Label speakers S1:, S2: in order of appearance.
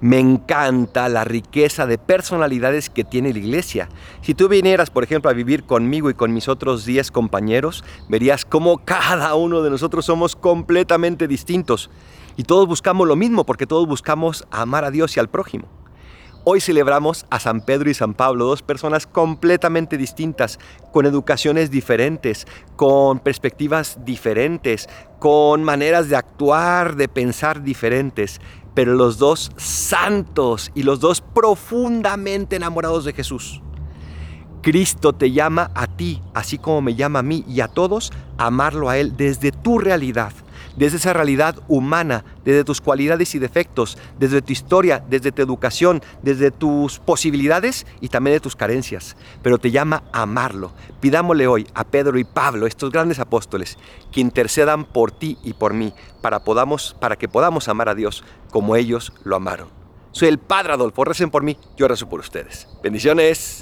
S1: Me encanta la riqueza de personalidades que tiene la iglesia. Si tú vinieras, por ejemplo, a vivir conmigo y con mis otros 10 compañeros, verías cómo cada uno de nosotros somos completamente distintos. Y todos buscamos lo mismo porque todos buscamos amar a Dios y al prójimo. Hoy celebramos a San Pedro y San Pablo, dos personas completamente distintas, con educaciones diferentes, con perspectivas diferentes, con maneras de actuar, de pensar diferentes, pero los dos santos y los dos profundamente enamorados de Jesús. Cristo te llama a ti, así como me llama a mí y a todos, amarlo a Él desde tu realidad, desde esa realidad humana, desde tus cualidades y defectos, desde tu historia, desde tu educación, desde tus posibilidades y también de tus carencias. Pero te llama a amarlo. Pidámosle hoy a Pedro y Pablo, estos grandes apóstoles, que intercedan por ti y por mí, para, podamos, para que podamos amar a Dios como ellos lo amaron. Soy el Padre Adolfo, recen por mí, yo rezo por ustedes. Bendiciones.